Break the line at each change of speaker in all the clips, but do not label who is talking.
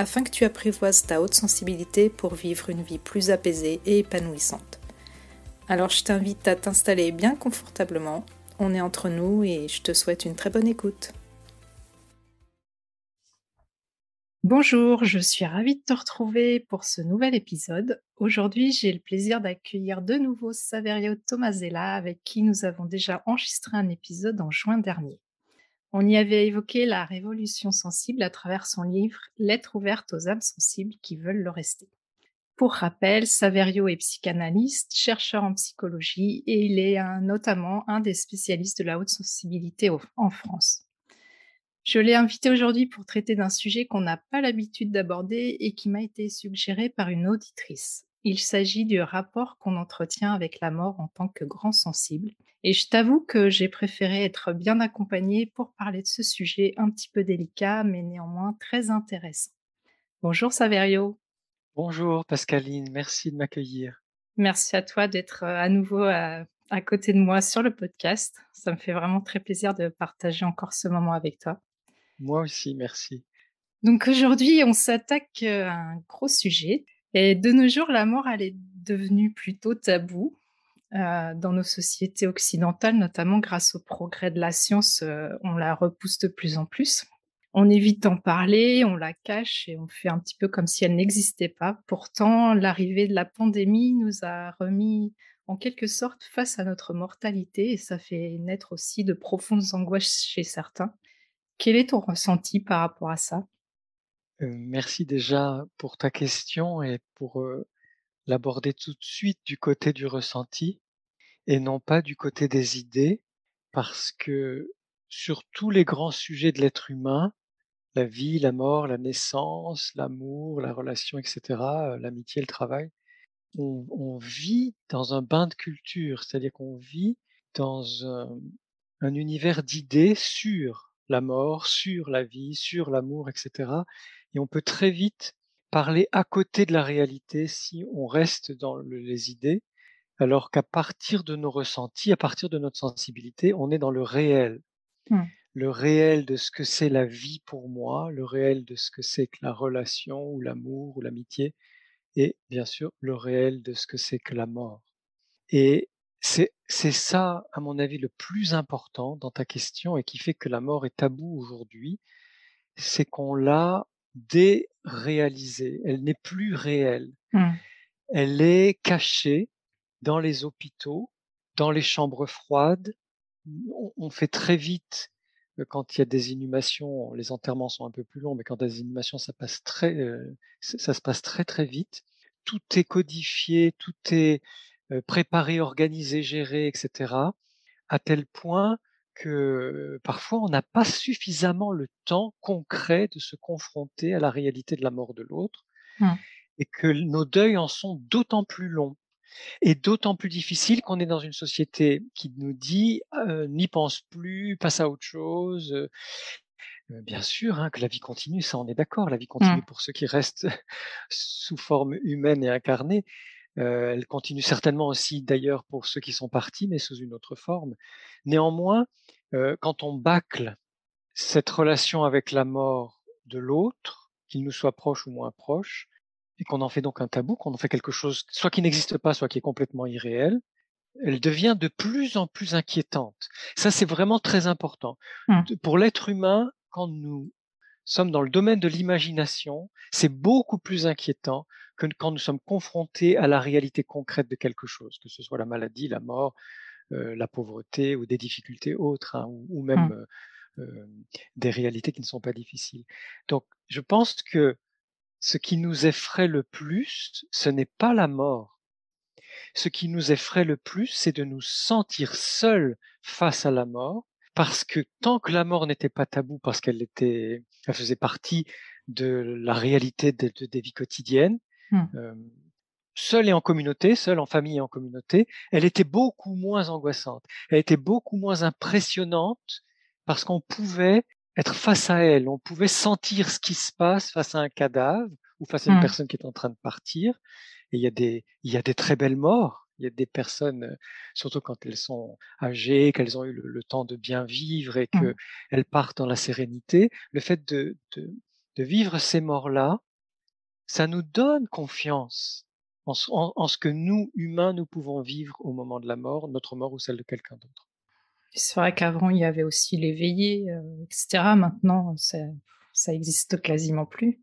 afin que tu apprivoises ta haute sensibilité pour vivre une vie plus apaisée et épanouissante. Alors je t'invite à t'installer bien confortablement, on est entre nous et je te souhaite une très bonne écoute. Bonjour, je suis ravie de te retrouver pour ce nouvel épisode. Aujourd'hui, j'ai le plaisir d'accueillir de nouveau Saverio Tomasella avec qui nous avons déjà enregistré un épisode en juin dernier. On y avait évoqué la révolution sensible à travers son livre Lettre ouverte aux âmes sensibles qui veulent le rester. Pour rappel, Saverio est psychanalyste, chercheur en psychologie et il est notamment un des spécialistes de la haute sensibilité en France. Je l'ai invité aujourd'hui pour traiter d'un sujet qu'on n'a pas l'habitude d'aborder et qui m'a été suggéré par une auditrice. Il s'agit du rapport qu'on entretient avec la mort en tant que grand sensible et je t'avoue que j'ai préféré être bien accompagnée pour parler de ce sujet un petit peu délicat, mais néanmoins très intéressant. Bonjour Saverio.
Bonjour Pascaline, merci de m'accueillir.
Merci à toi d'être euh, à nouveau à, côté de moi sur le podcast. Ça me fait vraiment très plaisir de partager encore ce moment avec toi.
Moi aussi, merci.
Donc aujourd'hui, on s'attaque euh, à un gros sujet. Et de nos jours, la mort, elle est devenue plutôt taboue. Euh, dans nos sociétés occidentales, notamment grâce au progrès de la science, euh, on la repousse de plus en plus. On évite d'en parler, on la cache et on fait un petit peu comme si elle n'existait pas. Pourtant, l'arrivée de la pandémie nous a remis en quelque sorte face à notre mortalité et ça fait naître aussi de profondes angoisses chez certains. Quel est ton ressenti par rapport à ça?
Euh, Merci déjà pour ta question et pour l'aborder tout de suite du côté du ressenti et non pas du côté des idées, parce que sur tous les grands sujets de l'être humain, la vie, la mort, la naissance, l'amour, la relation, etc., l'amitié, le travail, on, vit dans un bain de culture, c'est-à-dire qu'on vit dans un univers d'idées sur la mort, sur la vie, sur l'amour, etc. Et on peut très vite parler à côté de la réalité si on reste dans les idées, alors qu'à partir de nos ressentis, à partir de notre sensibilité, on est dans le réel. Mmh. Le réel de ce que c'est la vie pour moi, le réel de ce que c'est que la relation ou l'amour ou l'amitié, et bien sûr le réel de ce que c'est que la mort. Et c'est ça, à mon avis, le plus important dans ta question et qui fait que la mort est tabou aujourd'hui, c'est qu'on l'a déréalisée, elle n'est plus réelle. Mmh. Elle est cachée dans les hôpitaux, dans les chambres froides. On, fait très vite euh, quand il y a des inhumations, les enterrements sont un peu plus longs, mais quand il y a des inhumations, ça passe très, euh, ça se passe très très vite. Tout est codifié, tout est euh, préparé, organisé, géré, etc. À tel point que parfois on n'a pas suffisamment le temps concret de se confronter à la réalité de la mort de l'autre mmh. et que nos deuils en sont d'autant plus longs et d'autant plus difficiles qu'on est dans une société qui nous dit n'y pense plus, passe à autre chose. bien sûr hein, que la vie continue, ça on est d'accord, la vie continue mmh. pour ceux qui restent sous forme humaine et incarnée. Elle continue certainement aussi d'ailleurs pour ceux qui sont partis, mais sous une autre forme. Néanmoins, quand on bâcle cette relation avec la mort de l'autre, qu'il nous soit proche ou moins proche, et qu'on en fait donc un tabou, qu'on en fait quelque chose soit qui n'existe pas, soit qui est complètement irréel, elle devient de plus en plus inquiétante. Ça, c'est vraiment très important. Mmh. Pour l'être humain, quand nous sommes dans le domaine de l'imagination, c'est beaucoup plus inquiétant que quand nous sommes confrontés à la réalité concrète de quelque chose, que ce soit la maladie, la mort, euh, la pauvreté ou des difficultés autres, hein, ou, même mmh. euh, euh, des réalités qui ne sont pas difficiles. Donc, je pense que ce qui nous effraie le plus, ce n'est pas la mort. Ce qui nous effraie le plus, c'est de nous sentir seuls face à la mort, parce que tant que la mort n'était pas tabou, parce qu'elle était, elle faisait partie de la réalité des vies quotidiennes, mmh seule et en communauté, seule en famille et en communauté, elle était beaucoup moins angoissante. Elle était beaucoup moins impressionnante parce qu'on pouvait être face à elle, on pouvait sentir ce qui se passe face à un cadavre ou face à une
Mmh.
personne qui est en train de partir. Et il y a des, il y a des très belles morts. Il y a des personnes, euh, surtout quand elles sont âgées, qu'elles ont eu le, le temps de bien vivre et
Mmh.
qu'elles partent dans la sérénité. Le fait de, de, de vivre ces morts-là, ça nous donne confiance en, ce- en- en ce que nous, humains, nous pouvons vivre au moment de la mort, notre mort ou celle de quelqu'un d'autre.
C'est vrai qu'avant, il y avait aussi les veillées, heu, et cetera. Maintenant, ça ça existe quasiment plus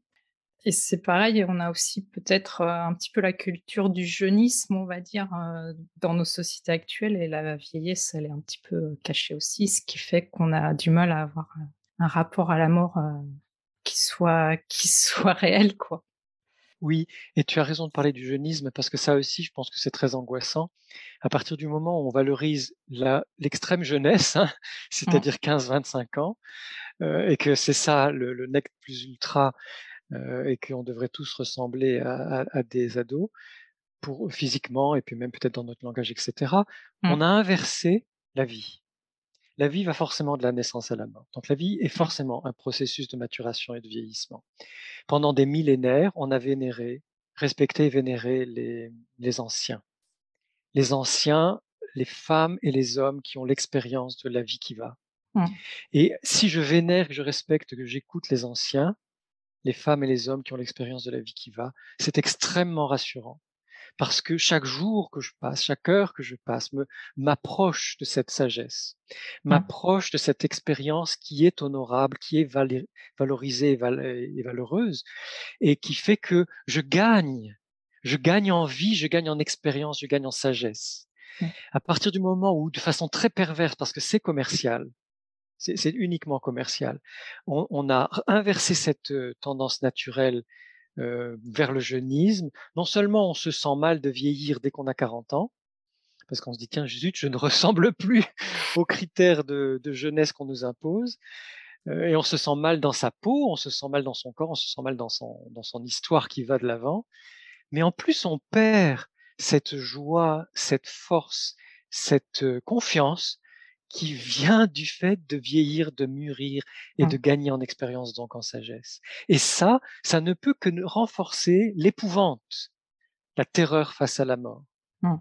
et c'est pareil, on a aussi peut-être, heu, un petit peu la culture du jeunisme, on va dire, heu, dans nos sociétés actuelles et la vieillesse, elle est un petit peu, heu, cachée aussi, ce qui fait qu'on a du mal à avoir, un rapport à la mort, qui soit qui soit réel, quoi.
Oui, et tu as raison de parler du jeunisme parce que ça aussi, je pense que c'est très angoissant. À partir du moment où on valorise l'extrême jeunesse, hein,
Mmh.
c'est-à-dire 15-25 ans, et que c'est ça le le nec plus ultra, et qu'on devrait tous ressembler à à à des ados pour physiquement et puis même peut-être dans notre langage et cetera,
Mmh.
on a inversé la vie. La vie va forcément de la naissance à la mort. Donc la vie est
Mmh.
forcément un processus de maturation et de vieillissement. Pendant des millénaires, on a vénéré, respecté et vénéré les, les anciens. Les anciens, les femmes et les hommes qui ont l'expérience de la vie qui va.
Mmh.
Et si je vénère, que je respecte, que j'écoute les anciens, les femmes et les hommes qui ont l'expérience de la vie qui va, c'est extrêmement rassurant. Parce que chaque jour que je passe, chaque heure que je passe, me m'approche de cette sagesse,
Mmh.
m'approche de cette expérience qui est honorable, qui est valé- valorisée et, val- et valeureuse, et qui fait que je gagne. Je gagne en vie, je gagne en expérience, je gagne en sagesse.
Mmh.
À partir du moment où, de façon très perverse, parce que c'est commercial, c'est uniquement commercial, on, a inversé cette tendance naturelle vers le jeunisme. Non seulement on se sent mal de vieillir dès qu'on a 40 ans, parce qu'on se dit, tiens, zut, je ne ressemble plus aux critères de, jeunesse qu'on nous impose, et on se sent mal dans sa peau, on se sent mal dans son corps, on se sent mal dans son, dans son histoire qui va de l'avant. Mais en plus, on perd cette joie, cette force, cette confiance qui vient du fait de vieillir, de mûrir et de
Mmh.
gagner en expérience, donc en sagesse. Et ça, ça ne peut que renforcer l'épouvante, la terreur face à la mort.
Mmh.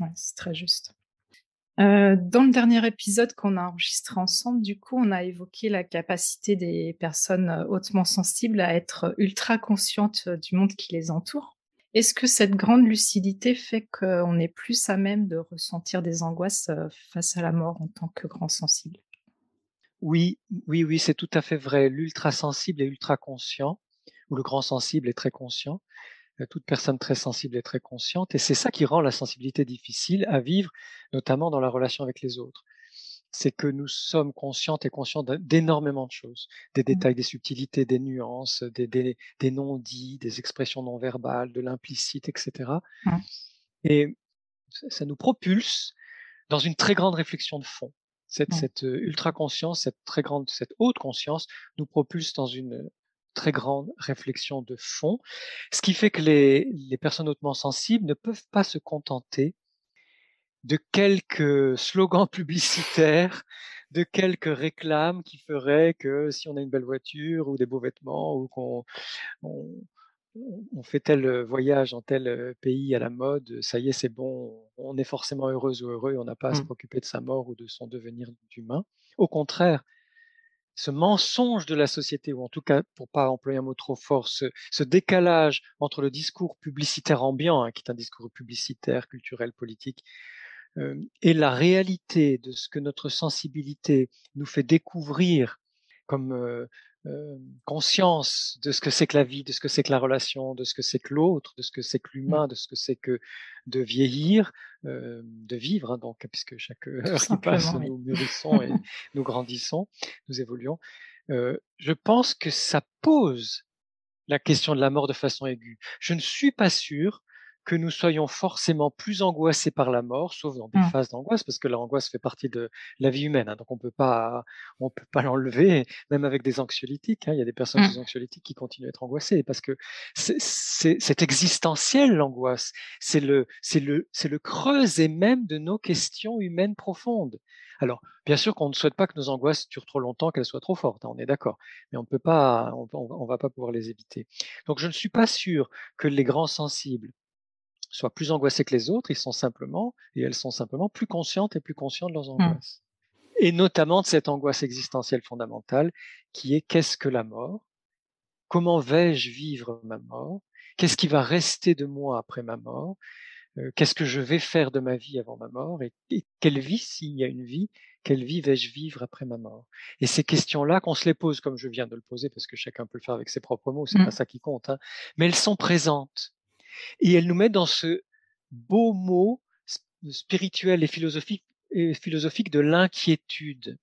Ouais, c'est très juste. Heu, dans le dernier épisode qu'on a enregistré ensemble, du coup, on a évoqué la capacité des personnes, heu, hautement sensibles à être ultra conscientes, heu, du monde qui les entoure. Est-ce que cette grande lucidité fait qu'on est plus à même de ressentir des angoisses, heu, face à la mort en tant que grand sensible?
Oui, oui, oui, c'est tout à fait vrai. L'ultra sensible est ultra conscient, ou le grand sensible est très conscient. Euh, Toute personne très sensible est très consciente, et c'est ça qui rend la sensibilité difficile à vivre, notamment dans la relation avec les autres. C'est que nous sommes conscientes et conscients d'énormément de choses, des
Mmh.
détails, des subtilités, des nuances, des, des, des non-dits, des expressions non verbales, de l'implicite, etc.
Mmh.
Et ça ça nous propulse dans une très grande réflexion de fond. Cette,
Mmh.
cette euh, ultra conscience, cette très grande, cette haute conscience nous propulse dans une très grande réflexion de fond, ce qui fait que les, les personnes hautement sensibles ne peuvent pas se contenter de quelques slogans publicitaires, de quelques réclames qui feraient que si on a une belle voiture ou des beaux vêtements ou qu'on on, on- on fait tel voyage en tel euh, pays à la mode, ça y est, c'est bon, on est forcément heureuse ou heureux, on n'a pas à se
Mmh.
préoccuper de sa mort ou de son devenir d'humain. Au contraire, ce mensonge de la société, ou en tout cas, pour pas employer un mot trop fort, ce, ce décalage entre le discours publicitaire ambiant, hein, qui est un discours publicitaire, culturel, politique, et la réalité de ce que notre sensibilité nous fait découvrir comme euh, euh, conscience de ce que c'est que la vie, de ce que c'est que la relation, de ce que c'est que l'autre, de ce que c'est que
Mmh.
l'humain, de ce que c'est que de vieillir, euh, de vivre, hein, donc, puisque chaque heure qui passe,
oui.
nous mûrissons et nous grandissons, nous évoluons. Euh, je pense que ça pose la question de la mort de façon aiguë. Je ne suis pas sûr que nous soyons forcément plus angoissés par la mort, sauf dans des
Mmh.
phases d'angoisse, parce que l'angoisse fait partie de la vie humaine, hein, donc on peut pas on peut pas l'enlever, même avec des anxiolytiques, hein. Il y a des personnes
Mmh.
anxiolytiques qui continuent à être angoissées parce que c'est existentiel l'angoisse. C'est le c'est le c'est le creuset même de nos questions humaines profondes. Alors, bien sûr qu'on ne souhaite pas que nos angoisses durent trop longtemps, qu'elles soient trop fortes, hein, on est d'accord, mais on peut pas on on on va pas pouvoir les éviter. Donc je ne suis pas sûr que les grands sensibles soient plus angoissés que les autres, ils sont simplement et elles sont simplement plus conscientes et plus conscients de leurs
Mmh.
angoisses. Et notamment de cette angoisse existentielle fondamentale qui est: «Qu'est-ce que la mort? Comment vais-je vivre ma mort? Qu'est-ce qui va rester de moi après ma mort? Heu, qu'est-ce que je vais faire de ma vie avant ma mort? Et et quelle vie, s'il y a une vie, quelle vie vais-je vivre après ma mort?» et ces questions-là, qu'on se les pose comme je viens de le poser, parce que chacun peut le faire avec ses propres mots, c'est pas
Mmh.
ça qui compte, hein, mais elles sont présentes et elles nous mettent dans ce beau mot sp spirituel et philosophique de l'inquiétude.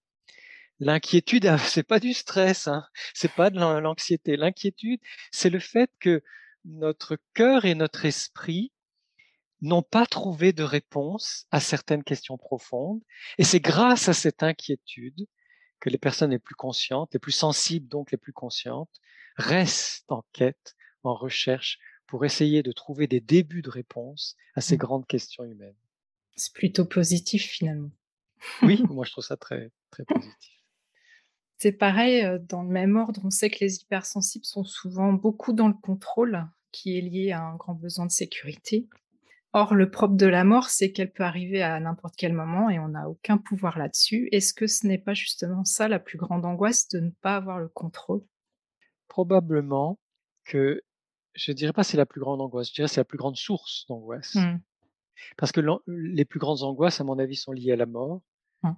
L'inquiétude, ah, c'est pas du stress, hein, c'est pas de l'an l'anxiété. L'inquiétude, c'est le fait que notre cœur et notre esprit n'ont pas trouvé de réponse à certaines questions profondes et c'est grâce à cette inquiétude que les personnes les plus conscientes, les plus sensibles donc les plus conscientes, restent en quête, en recherche pour essayer de trouver des débuts de réponse à ces
Mmh.
grandes questions humaines.
C'est plutôt positif finalement.
Oui, moi je trouve ça très, très positif.
C'est pareil, dans le même ordre, on sait que les hypersensibles sont souvent beaucoup dans le contrôle, qui est lié à un grand besoin de sécurité. Or, le propre de la mort, c'est qu'elle peut arriver à n'importe quel moment et on n'a aucun pouvoir là-dessus. Est-ce que ce n'est pas justement ça la plus grande angoisse, de ne pas avoir le contrôle?
Probablement que je dirais pas c'est la plus grande angoisse, je dirais c'est la plus grande source d'angoisse.
Mmh.
Parce que les plus grandes angoisses, à mon avis, sont liées à la mort.
Mmh.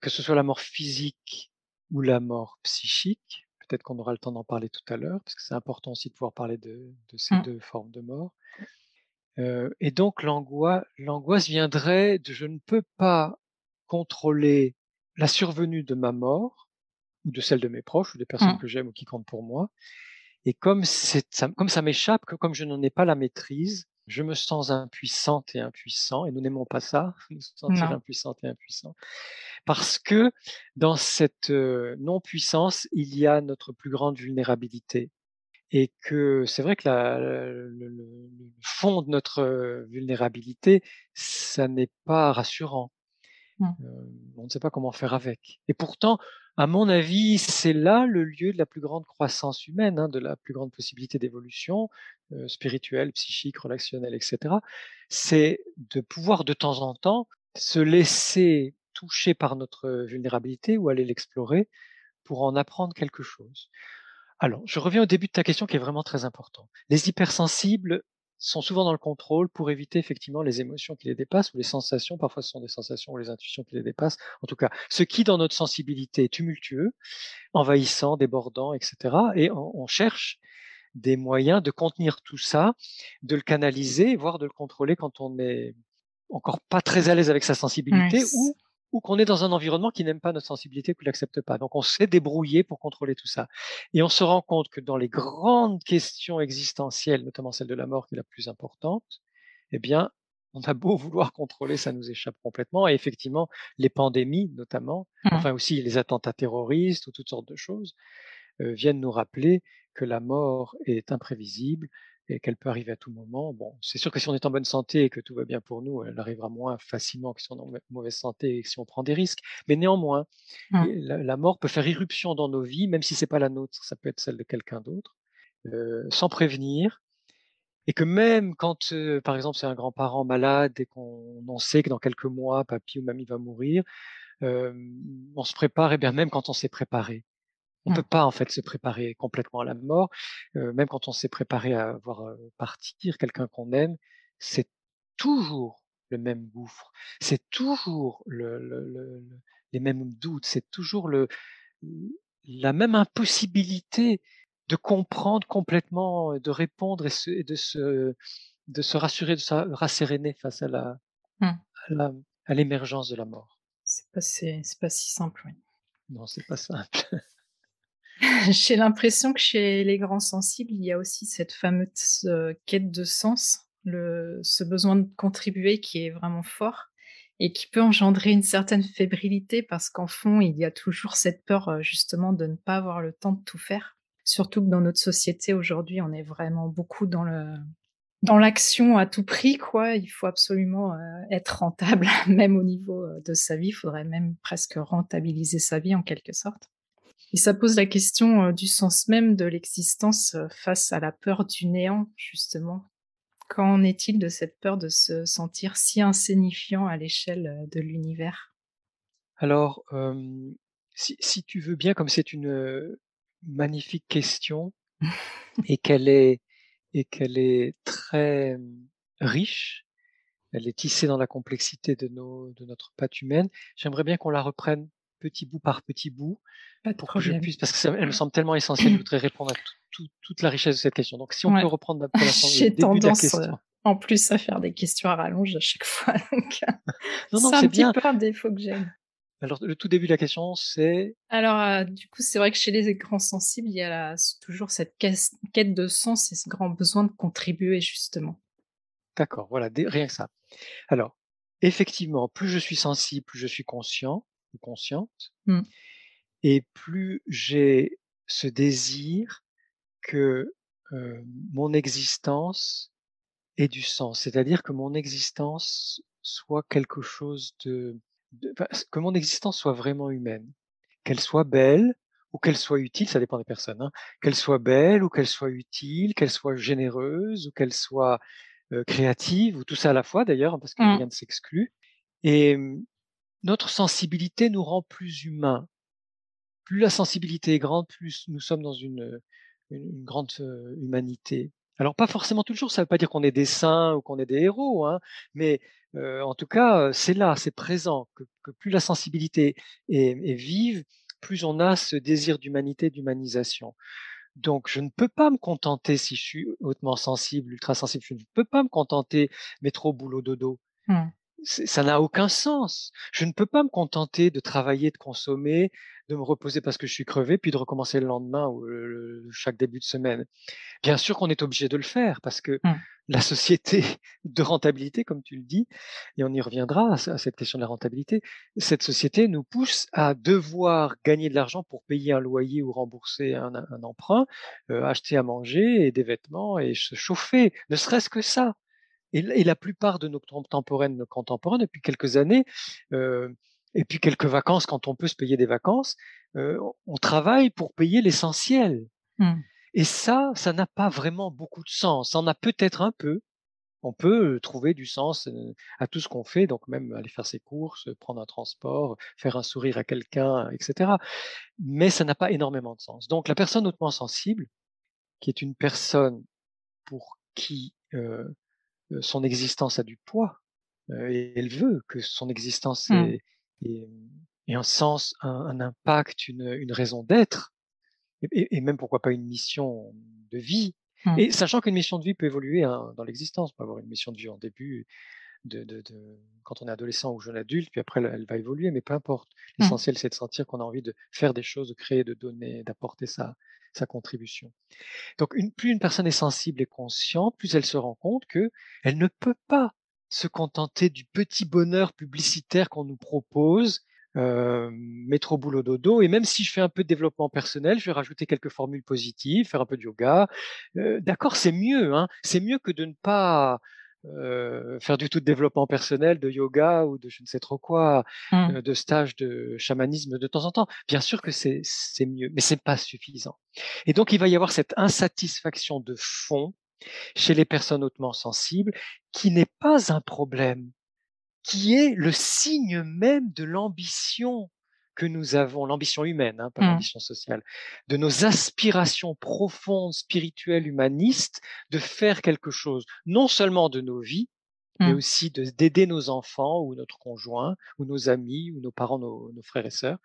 Que ce soit la mort physique ou la mort psychique. Peut-être qu'on aura le temps d'en parler tout à l'heure, parce que c'est important aussi de pouvoir parler de de ces
Mmh.
2 formes de mort. Heu et donc l'angoi l'angoisse viendrait de: «Je ne peux pas contrôler la survenue de ma mort ou de celle de mes proches ou des personnes que j'aime ou qui comptent pour moi et comme ça comme ça m'échappe, que comme je n'en ai pas la maîtrise, je me sens impuissante et impuissant» et nous n'aimons pas ça, nous sentir impuissante et impuissant. Parce que dans cette, heu, non-puissance, il y a notre plus grande vulnérabilité et que c'est vrai que la le fond de notre, heu, vulnérabilité, ça n'est pas rassurant.
Mmh.
Heu, on ne sait pas comment faire avec et pourtant, à mon avis, c'est là le lieu de la plus grande croissance humaine, hein, de la plus grande possibilité d'évolution, heu, spirituelle, psychique, relationnelle et cetera. C'est de pouvoir de temps en temps se laisser toucher par notre vulnérabilité ou aller l'explorer pour en apprendre quelque chose. Alors, je reviens au début de ta question qui est vraiment très important. Les hypersensibles sont souvent dans le contrôle pour éviter effectivement les émotions qui les dépassent ou les sensations, parfois ce sont des sensations ou les intuitions qui les dépassent. En tout cas, ce qui dans notre sensibilité est tumultueux, envahissant, débordant et cetera et on on cherche des moyens de contenir tout ça, de le canaliser, voire de le contrôler quand on est encore pas très à l'aise avec sa sensibilité ou ou qu'on est dans un environnement qui n'aime pas notre sensibilité, qui l'accepte pas. Donc on s'est débrouillé pour contrôler tout ça et on se rend compte que dans les grandes questions existentielles, notamment celle de la mort qui est la plus importante, eh bien, on a beau vouloir contrôler, ça nous échappe complètement et effectivement, les pandémies notamment,
Mmh.
enfin aussi les attentats terroristes ou toutes sortes de choses, heu, viennent nous rappeler que la mort est imprévisible et qu'elle peut arriver à tout moment. Bon, c'est sûr que si on est en bonne santé et que tout va bien pour nous, elle arrivera moins facilement que si on est en mau mauvaise santé et si on prend des risques. Mais néanmoins,
Mmh.
la la mort peut faire irruption dans nos vies, même si c'est pas la nôtre, ça peut être celle de quelqu'un d'autre, heu, sans prévenir et que même quand, heu, par exemple, c'est un grand-parent malade et qu'on on sait que dans quelques mois, papy ou mamie va mourir, hem, on se prépare et bien même quand on s'est préparé. On peut
Mmh.
pas en fait se préparer complètement à la mort, même quand on s'est préparé à voir, partir quelqu'un qu'on aime, c'est toujours le même gouffre, c'est toujours le le le le les mêmes doutes, c'est toujours le la même impossibilité de comprendre complètement, de répondre et se et de se de se rassurer, de se rasséréner face à la
Mmh.
à la à l'émergence de la mort.
C'est pas c'est pas si simple, oui.
Non, c'est pas simple.
J'ai l'impression que chez les grands sensibles, il y a aussi cette fameuse, heu, quête de sens, ce besoin de contribuer qui est vraiment fort et qui peut engendrer une certaine fébrilité parce qu'en fond, il y a toujours cette peur, heu, justement de ne pas avoir le temps de tout faire. Surtout que dans notre société aujourd'hui, on est vraiment beaucoup dans l'action à tout prix quoi. Il faut absolument, heu, être rentable même au niveau, de sa vie. Il faudrait même presque rentabiliser sa vie en quelque sorte et ça pose la question, heu, du sens même de l'existence, heu, face à la peur du néant justement. Qu'en est-il de cette peur de se sentir si insignifiant à l'échelle, heu, de l'univers?
Alors, si si tu veux bien, comme c'est une, magnifique question et qu'elle est et qu'elle est très, riche, elle est tissée dans la complexité de nos de notre patte humaine, j'aimerais bien qu'on la reprenne petit bout par petit bout
Pas de
pour que je puisse parce que ça elle me semble tellement essentielle, je voudrais répondre à tout tout toute la richesse de cette question. Donc si on
Ouais.
peut reprendre la
J'ai
début de la
tendance,
question.
en plus à faire des questions à rallonge à chaque fois
non,
c'est un petit
bien.
peu un défaut que j'ai.
Alors le tout début de la question, c'est?
Alors, heu, du coup, c'est vrai que chez les grands sensibles, il y a la toujours cette quête de sens et ce grand besoin de contribuer justement.
D'accord, voilà, rien que ça. Alors, effectivement, plus je suis sensible, plus je suis conscient consciente
Mmh.
et plus j'ai ce désir que, mon existence ait du sens. C'est-à-dire que mon existence soit quelque chose de que mon existence soit vraiment humaine. Qu'elle soit belle ou qu'elle soit utile, ça dépend des personnes, hein. Qu'elle soit belle ou qu'elle soit utile, qu'elle soit généreuse ou qu'elle soit, créative ou tout ça à la fois d'ailleurs, hein, parce que rien
Mmh.
ne s'exclut et mmh, notre sensibilité nous rend plus humains. Plus la sensibilité est grande, plus nous sommes dans une, grande, heu, humanité. Alors pas forcément toujours, ça veut pas dire qu'on est des saints ou qu'on est des héros, hein, mais heu, en tout cas, heu, c'est là, c'est présent, que plus la sensibilité est vive, plus on a ce désir d'humanité, d'humanisation. Donc je ne peux pas me contenter si je suis hautement sensible, ultra sensible, je ne peux pas me contenter métro boulot dodo.
Mmh.
Ça n'a aucun sens. Je ne peux pas me contenter de travailler, de consommer, de me reposer parce que je suis crevé, puis de recommencer le lendemain ou le chaque début de semaine. Bien sûr qu'on est obligé de le faire parce que
Mmh.
la société de rentabilité, comme tu le dis et on y reviendra à ce à cette question de la rentabilité, cette société nous pousse à devoir gagner de l'argent pour payer un loyer ou rembourser un un emprunt, heu, acheter à manger et des vêtements et se chauffer, ne serait-ce que ça et la plupart de nos contemporaines, nos contemporains depuis quelques années, heu et puis quelques vacances quand on peut se payer des vacances, heu, on travaille pour payer l'essentiel
Mmh.
et ça, ça n'a pas vraiment beaucoup de sens. Ça en a peut-être un peu. On peut, trouver du sens, heu, à tout ce qu'on fait, donc même aller faire ses courses, prendre un transport, faire un sourire à quelqu'un et cetera. Mais ça n'a pas énormément de sens. Donc la personne hautement sensible, qui est une personne pour qui, son existence a du poids, heu et elle veut que son existence
Mmh.
ait ait, ait un sens, un un impact, une, raison d'être et même pourquoi pas une mission de vie
Mmh.
et sachant qu'une mission de vie peut évoluer, hein, dans l'existence. On peut avoir une mission de vie en début de de de quand on est adolescent ou jeune adulte, puis après elle elle va évoluer, mais peu importe.
Mmh.
L'essentiel, c'est de sentir qu'on a envie de faire des choses, de créer, de donner, d'apporter sa sa contribution. Donc une plus une personne est sensible et consciente, plus elle se rend compte qu'elle ne peut pas se contenter du petit bonheur publicitaire qu'on nous propose, hem, métro boulot dodo et même si je fais un peu de développement personnel, je vais rajouter quelques formules positives, faire un peu de yoga. Heu, d'accord, c'est mieux, hein, c'est mieux que de ne pas, heu, faire du tout de développement personnel, de yoga ou de je ne sais trop quoi,
Mmh.
heu, de stage de chamanisme de temps en temps. Bien sûr que c'est c'est mieux, mais c'est pas suffisant et donc il va y avoir cette insatisfaction de fond chez les personnes hautement sensibles qui n'est pas un problème, qui est le signe même de l'ambition que nous avons, l'ambition humaine, hein, pas
Mmh.
l'ambition sociale, de nos aspirations profondes, spirituelles, humanistes, de faire quelque chose, non seulement de nos vies, mais
Mmh.
aussi de d'aider nos enfants ou notre conjoint ou nos amis ou nos parents, nos nos frères et sœurs,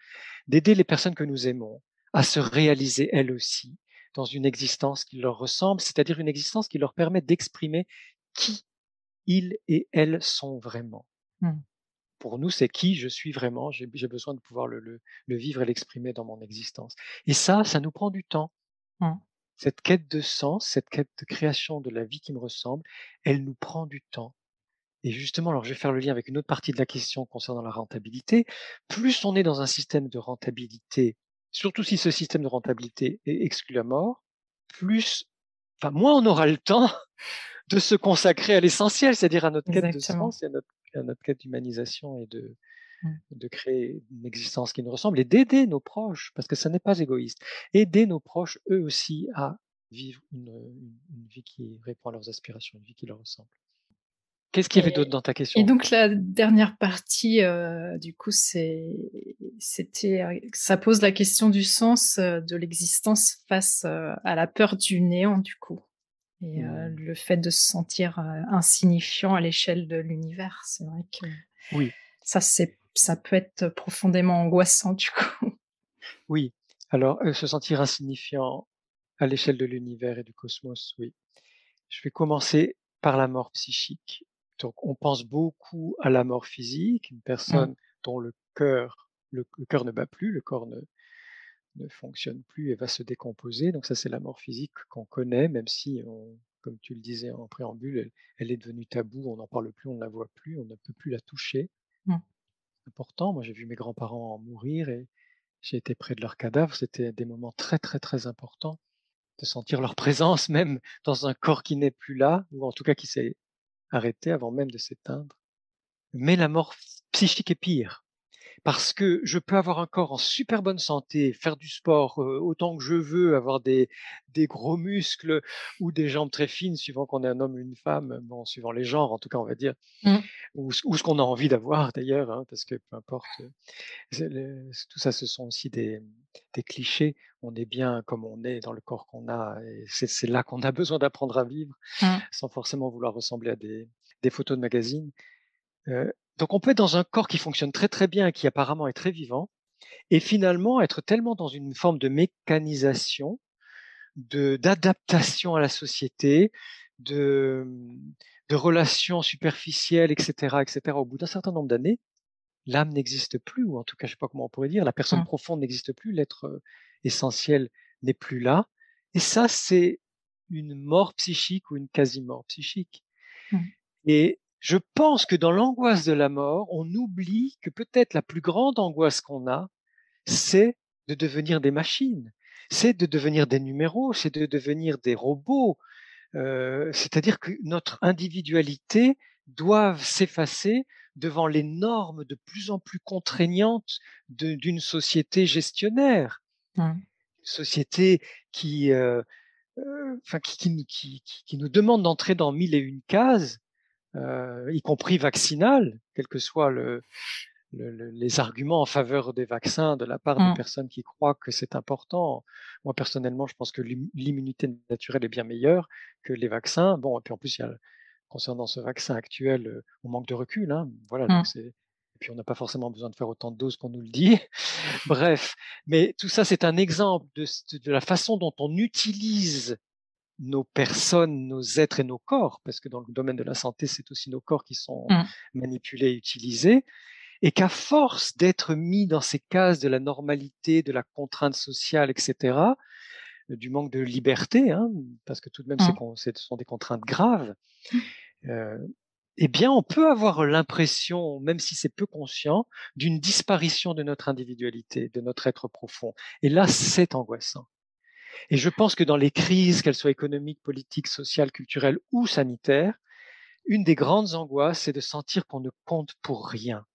d'aider les personnes que nous aimons à se réaliser elles aussi dans une existence qui leur ressemble, c'est-à-dire une existence qui leur permet d'exprimer qui ils et elles sont vraiment.
Mmh.
Pour nous, c'est qui je suis vraiment, j'ai besoin de pouvoir le le le vivre et l'exprimer dans mon existence et ça, ça nous prend du temps.
Mmh.
cette quête de sens, cette quête de création de la vie qui me ressemble, elle nous prend du temps. Et justement, alors je vais faire le lien avec une autre partie de la question concernant la rentabilité. Plus on est dans un système de rentabilité, surtout si ce système de rentabilité est exclu à mort, plus, enfin, moins on aura le temps de se consacrer à l'essentiel, c'est-à-dire à notre quête de sens et à notre, à notre quête d'humanisation et de, mmh. de créer une existence qui nous ressemble et d'aider nos proches, parce que ça n'est pas égoïste, aider nos proches eux aussi à vivre une, une, vie qui répond à leurs aspirations, une vie qui leur ressemble. Qu'est-ce qu'il y avait d'autre dans ta question?
Et donc la dernière partie, euh, du coup, c'est, c'était, euh, ça pose la question du sens euh, de l'existence face à la peur du néant, du coup, et mmh. le fait de se sentir insignifiant à l'échelle de l'univers. C'est vrai que
oui.
ça, c'est, ça peut être profondément angoissant, du coup.
Oui. Alors, se sentir insignifiant à l'échelle de l'univers et du cosmos, oui. Je vais commencer par la mort psychique. Donc, on pense beaucoup à la mort physique, une mmh. personne dont le cœur, le, cœur ne bat plus, le corps ne, ne fonctionne plus et va se décomposer. Donc ça, c'est la mort physique qu'on connaît, même si, comme tu le disais en préambule, elle, est devenue taboue, on n'en parle plus, on ne la voit plus, on ne peut plus la toucher. Mmh. Important. Moi, j'ai vu mes grands-parents mourir et j'ai été près de leur cadavre. C'était des moments très, très, très importants de sentir leur présence, même dans un corps qui n'est plus là, ou en tout cas qui s'est arrêter avant même de s'éteindre. Mais la mort psychique est pire. Parce que je peux avoir un corps en super bonne santé, faire du sport autant que je veux, avoir des, des gros muscles ou des jambes très fines, suivant qu'on est un homme ou une femme, bon, suivant les genres en tout cas, on va dire, mmh. ou, ce qu'on a envie d'avoir d'ailleurs, hein, parce que peu importe, tout ça, ce sont aussi des, des clichés. On est bien comme on est dans le corps qu'on a, et c'est là qu'on a besoin d'apprendre à vivre, mmh. sans forcément vouloir ressembler à des, des photos de magazines. Euh, donc on peut être dans un corps qui fonctionne très très bien, qui apparemment est très vivant, et finalement être tellement dans une forme de mécanisation, de d'adaptation à la société, de, de relations superficielles, etc., etc. Au bout d'un certain nombre d'années, l'âme n'existe plus, ou en tout cas, je sais pas comment on pourrait dire, la personne mmh. profonde n'existe plus, l'être euh, essentiel n'est plus là. Et ça, c'est une mort psychique ou une quasi-mort psychique. Mmh. Et je pense que dans l'angoisse de la mort, on oublie que peut-être la plus grande angoisse qu'on a, c'est de devenir des machines, c'est de devenir des numéros, c'est de devenir des robots. Euh, c'est-à-dire que notre individualité doit s'effacer devant les normes de plus en plus contraignantes d'une société gestionnaire, mmh. une société qui, euh, euh, qui, qui, qui, nous demande d'entrer dans mille et une cases y compris vaccinal, quels que soient le, le, les arguments en faveur des vaccins de la part des mmh. personnes qui croient que c'est important. Moi, personnellement, je pense que l'immunité naturelle est bien meilleure que les vaccins. Bon, et puis en plus, il y a, concernant ce vaccin actuel, euh, on manque de recul. Hein, voilà, donc mmh. c'est puis on n'a pas forcément besoin de faire autant de doses qu'on nous le dit. Bref, mais tout ça, c'est un exemple de, de, la façon dont on utilise nos personnes, nos êtres et nos corps, parce que dans le domaine de la santé, c'est aussi nos corps qui sont mmh. manipulés et utilisés, et qu'à force d'être mis dans ces cases de la normalité, de la contrainte sociale, etc., du manque de liberté, hein, parce que tout de même, mmh. ce sont des contraintes graves, mmh. euh, eh bien, on peut avoir l'impression, même si c'est peu conscient, d'une disparition de notre individualité, de notre être profond. Et là, c'est angoissant. Et je pense que dans les crises, qu'elles soient économiques, politiques, sociales, culturelles ou sanitaires, une des grandes angoisses, c'est de sentir qu'on ne compte pour rien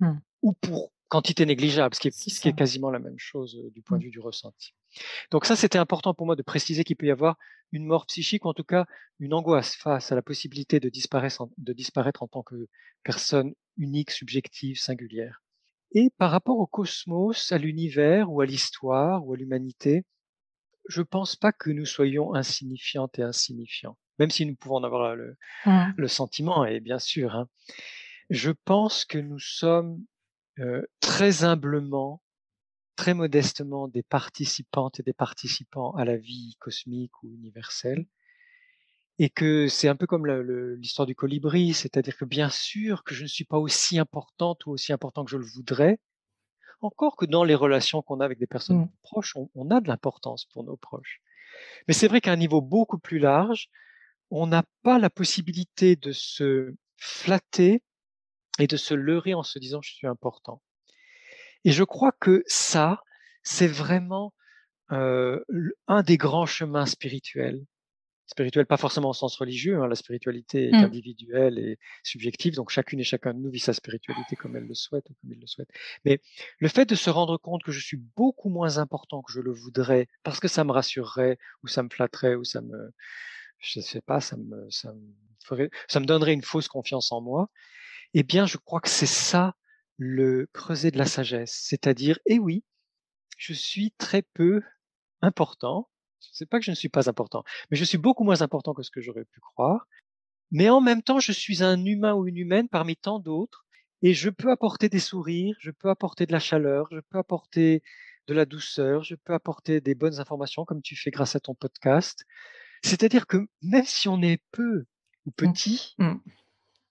mmh. ou pour quantité négligeable, ce qui est, ce qui est quasiment la même chose euh, du point de mmh. vue du ressenti. Donc ça, c'était important pour moi de préciser qu'il peut y avoir une mort psychique, ou en tout cas une angoisse face à la possibilité de disparaître en, de disparaître en tant que personne unique, subjective, singulière. Et par rapport au cosmos, à l'univers ou à l'histoire ou à l'humanité, je pense pas que nous soyons insignifiantes et insignifiants, même si nous pouvons en avoir le, mmh. le sentiment, et bien sûr. Hein. Je pense que nous sommes euh, très humblement, très modestement des participantes et des participants à la vie cosmique ou universelle, et que c'est un peu comme l'histoire du colibri, c'est-à-dire que bien sûr que je ne suis pas aussi importante ou aussi important que je le voudrais, encore que dans les relations qu'on a avec des personnes mmh. proches, on, a de l'importance pour nos proches. Mais c'est vrai qu'à un niveau beaucoup plus large, on n'a pas la possibilité de se flatter et de se leurrer en se disant je suis important. Et je crois que ça, c'est vraiment euh, un des grands chemins spirituels. Spirituel, pas forcément au sens religieux, hein, la spiritualité est mmh. individuelle et subjective, donc chacune et chacun de nous vit sa spiritualité comme elle le souhaite ou comme il le souhaite. Mais le fait de se rendre compte que je suis beaucoup moins important que je le voudrais, parce que ça me rassurerait, ou ça me flatterait, ou ça me, je sais pas, ça me, ça me, ferait, ça me donnerait une fausse confiance en moi, eh bien, je crois que c'est ça le creuset de la sagesse, c'est-à-dire, eh oui, je suis très peu important. C'est pas que je ne suis pas important, mais je suis beaucoup moins important que ce que j'aurais pu croire. Mais en même temps, je suis un humain ou une humaine parmi tant d'autres, et je peux apporter des sourires, je peux apporter de la chaleur, je peux apporter de la douceur, je peux apporter des bonnes informations comme tu fais grâce à ton podcast. C'est-à-dire que même si on est peu ou mmh. petit, mmh.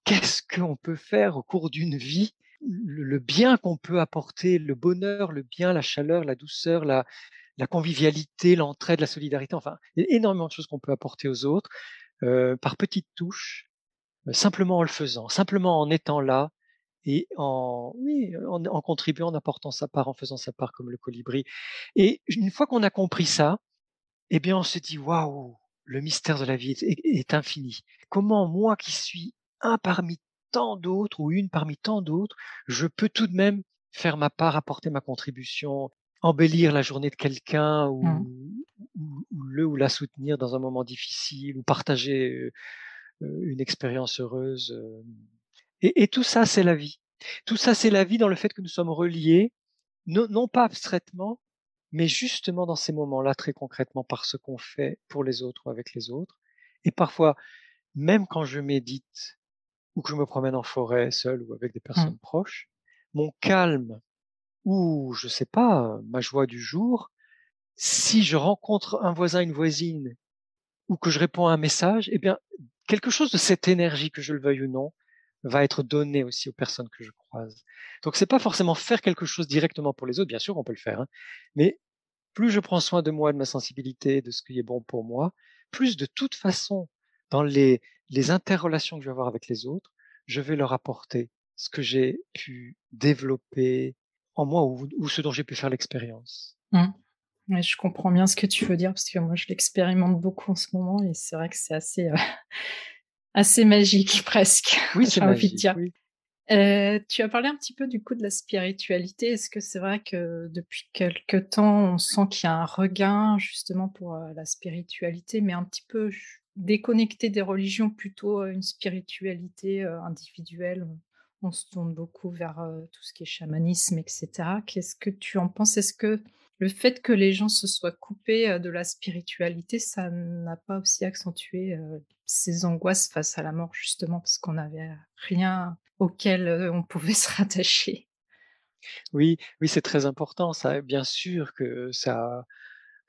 qu'est-ce qu'on peut faire au cours d'une vie? Le, bien qu'on peut apporter, le bonheur, le bien, la chaleur, la douceur, la, convivialité, l'entraide, la solidarité, enfin, il y a énormément de choses qu'on peut apporter aux autres euh, par petites touches, euh, simplement en le faisant, simplement en étant là et en, contribuant, en apportant sa part, en faisant sa part comme le colibri. Et une fois qu'on a compris ça, eh bien, on se dit, waouh, le mystère de la vie est infini. Comment moi qui suis un parmi tant d'autres ou une parmi tant d'autres, je peux tout de même faire ma part, apporter ma contribution, embellir la journée de quelqu'un ou, mmh. le ou la soutenir dans un moment difficile ou partager une expérience heureuse. Et, tout ça, c'est la vie. Tout ça, c'est la vie dans le fait que nous sommes reliés, non pas abstraitement, mais justement dans ces moments-là, très concrètement, par ce qu'on fait pour les autres ou avec les autres. Et parfois, même quand je médite, ou que je me promène en forêt seul ou avec des mmh. personnes proches, mon calme ou je sais pas, ma joie du jour, si je rencontre un voisin, une voisine ou que je réponds à un message, eh bien quelque chose de cette énergie que je le veuille ou non va être donné aussi aux personnes que je croise. Donc c'est pas forcément faire quelque chose directement pour les autres, bien sûr on peut le faire, hein, mais plus je prends soin de moi, de ma sensibilité, de ce qui est bon pour moi, plus de toute façon dans les les interrelations que je vais avoir avec les autres, je vais leur apporter ce que j'ai pu développer en moi ou, ce dont j'ai pu faire l'expérience.
Mmh. je comprends bien ce que tu veux dire parce que moi je l'expérimente beaucoup en ce moment et c'est vrai que c'est assez, euh, assez magique presque.
Oui, c'est magique. Dire.
Euh, tu as parlé un petit peu du coup de la spiritualité. Est-ce que c'est vrai que depuis quelque temps, on sent qu'il y a un regain justement pour euh, la spiritualité, mais un petit peu déconnecté des religions, plutôt une spiritualité individuelle. On se tourne beaucoup vers tout ce qui est chamanisme, etc. Qu'est-ce que tu en penses? Est-ce que le fait que les gens se soient coupés de la spiritualité, ça n'a pas aussi accentué ces angoisses face à la mort, justement, parce qu'on n'avait rien auquel on pouvait se rattacher?
Oui, oui, c'est très important. Bien sûr que ça,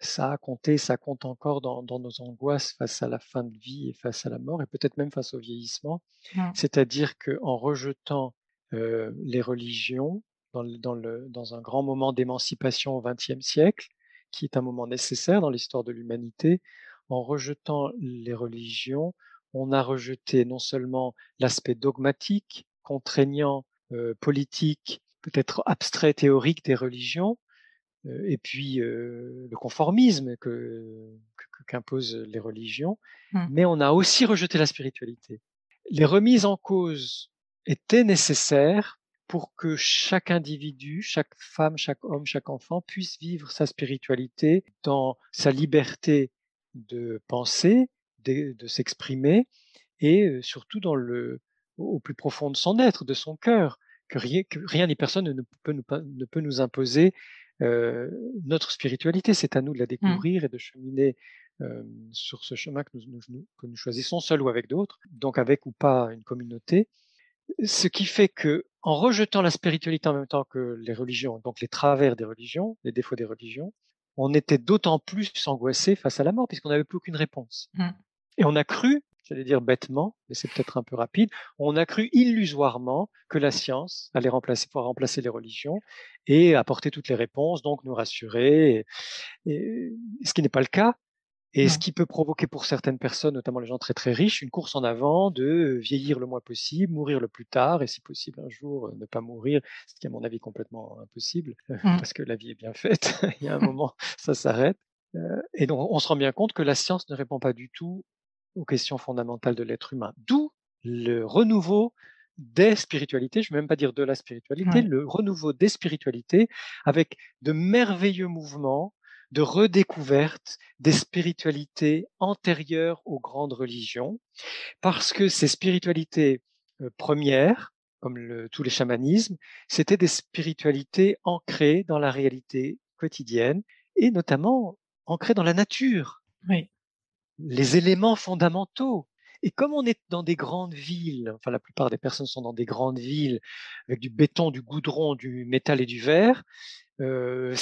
ça a compté, ça compte encore dans, nos angoisses face à la fin de vie et face à la mort, et peut-être même face au vieillissement. Mmh. C'est-à-dire qu'en rejetant euh, les religions dans, dans, un grand moment d'émancipation au XXe siècle, qui est un moment nécessaire dans l'histoire de l'humanité, en rejetant les religions, on a rejeté non seulement l'aspect dogmatique, contraignant, euh, politique, peut-être abstrait, théorique des religions, et puis le conformisme que, qu'imposent les religions, mmh. mais on a aussi rejeté la spiritualité. Les remises en cause étaient nécessaires pour que chaque individu, chaque femme, chaque homme, chaque enfant puisse vivre sa spiritualité dans sa liberté de penser, de, s'exprimer et surtout dans le, au plus profond de son être, de son cœur, que rien, que rien ni personne ne peut nous, ne peut nous imposer notre spiritualité. C'est à nous de la mmh. découvrir et de cheminer sur ce chemin que nous, que nous choisissons seul ou avec d'autres, donc avec ou pas une communauté. Ce qui fait que, en rejetant la spiritualité en même temps que les religions, donc les travers des religions, les défauts des religions, on était d'autant plus angoissé face à la mort puisqu'on n'avait plus aucune réponse. Mmh. Et on a cru j'allais dire bêtement, mais c'est peut-être un peu rapide, on a cru illusoirement que la science allait remplacer, pouvoir remplacer les religions et apporter toutes les réponses, donc nous rassurer, et, ce qui n'est pas le cas. Et ce qui peut provoquer pour certaines personnes, notamment les gens très, très riches, une course en avant de vieillir le moins possible, mourir le plus tard et si possible un jour, ne pas mourir, ce qui est à mon avis complètement impossible,
Mmh.
parce que la vie est bien faite. Il y a un moment, ça s'arrête. Heu et donc on se rend bien compte que la science ne répond pas du tout aux questions fondamentales de l'être humain. D'où le renouveau des spiritualités, je ne vais même pas dire de la spiritualité,
Ouais.
le renouveau des spiritualités avec de merveilleux mouvements de redécouverte des spiritualités antérieures aux grandes religions, parce que ces spiritualités euh, premières, comme le, tous les chamanismes, c'était des spiritualités ancrées dans la réalité quotidienne et notamment ancrées dans la nature,
Oui.
Les éléments fondamentaux. Et comme on est dans des grandes villes, enfin la plupart des personnes sont dans des grandes villes avec du béton, du goudron, du métal et du verre, euh,